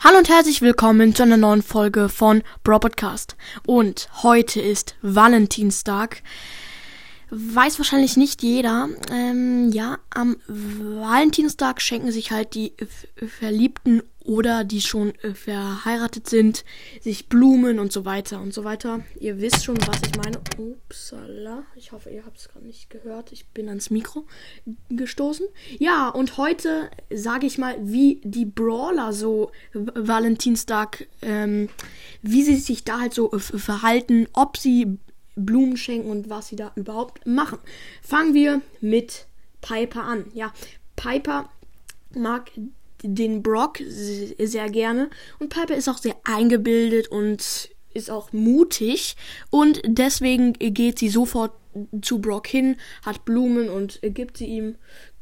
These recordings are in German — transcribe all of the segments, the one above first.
Hallo und herzlich willkommen zu einer neuen Folge von Bro Podcast. Und heute ist Valentinstag. Weiß wahrscheinlich nicht jeder. Ähm, ja, am Valentinstag schenken sich halt die Verliebten oder die schon äh, verheiratet sind, sich Blumen und so weiter und so weiter. Ihr wisst schon, was ich meine. Upsala. Ich hoffe, ihr habt es gerade nicht gehört. Ich bin ans Mikro gestoßen. Ja, und heute sage ich mal, wie die Brawler so Valentinstag, ähm, wie sie sich da halt so äh, verhalten, ob sie Blumen schenken und was sie da überhaupt machen. Fangen wir mit Piper an. Ja, Piper mag den Brock sehr gerne. Und Piper ist auch sehr eingebildet und ist auch mutig. Und deswegen geht sie sofort zu Brock hin, hat Blumen und gibt sie ihm.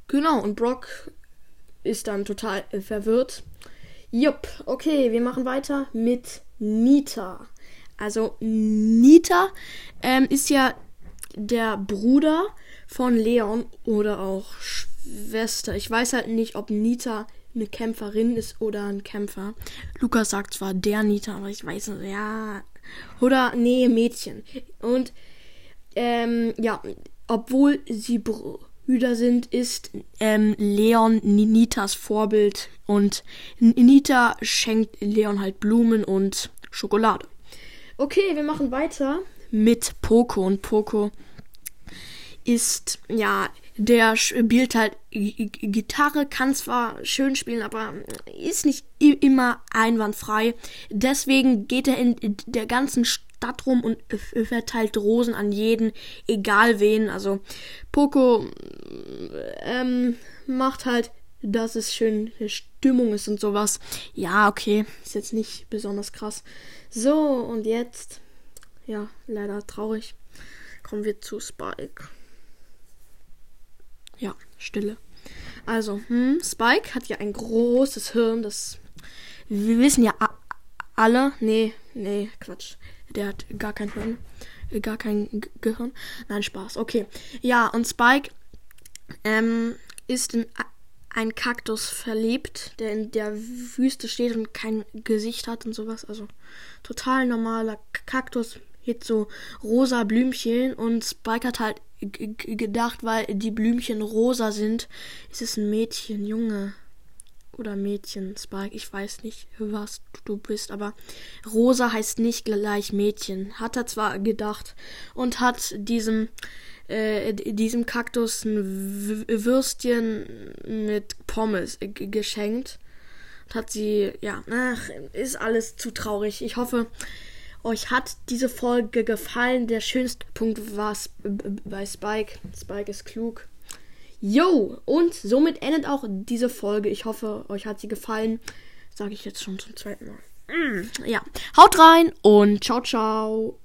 Genau, und Brock ist dann total verwirrt. Jupp, okay, wir machen weiter mit Nita. Also Nita ähm, ist ja der Bruder von Leon oder auch Schwester. Ich weiß halt nicht, ob Nita eine Kämpferin ist oder ein Kämpfer. Lukas sagt zwar der Nita, aber ich weiß nicht, ja. Oder, nee, Mädchen. Und, ähm, ja, obwohl sie Brüder sind, ist ähm, Leon Nitas Vorbild. Und Nita schenkt Leon halt Blumen und Schokolade. Okay, wir machen weiter mit Poco. Und Poco ist, ja, der spielt halt Gitarre, kann zwar schön spielen, aber ist nicht immer einwandfrei. Deswegen geht er in der ganzen Stadt rum und verteilt Rosen an jeden, egal wen. Also Poco ähm, macht halt, dass es schön Stimmung ist und sowas. Ja, okay, ist jetzt nicht besonders krass. So, und jetzt, ja, leider traurig, kommen wir zu Spike. Ja, Stille. Also, hm, Spike hat ja ein großes Hirn, das. Wir wissen ja alle. Nee, nee, Quatsch. Der hat gar kein Hirn. Äh, gar kein G Gehirn. Nein, Spaß. Okay. Ja, und Spike ähm, ist in ein Kaktus verliebt, der in der Wüste steht und kein Gesicht hat und sowas. Also total normaler Kaktus mit so rosa Blümchen und Spike hat halt gedacht, weil die Blümchen rosa sind, ist es ein Mädchen, Junge oder Mädchen, Spike, ich weiß nicht, was du bist, aber rosa heißt nicht gleich Mädchen. Hat er zwar gedacht und hat diesem äh, diesem Kaktus ein Würstchen mit Pommes geschenkt. Und hat sie, ja, ach, ist alles zu traurig. Ich hoffe, euch hat diese Folge gefallen. Der schönste Punkt war bei Spike. Spike ist klug. Yo, und somit endet auch diese Folge. Ich hoffe, euch hat sie gefallen. Sage ich jetzt schon zum zweiten Mal. Mm, ja, haut rein und ciao, ciao.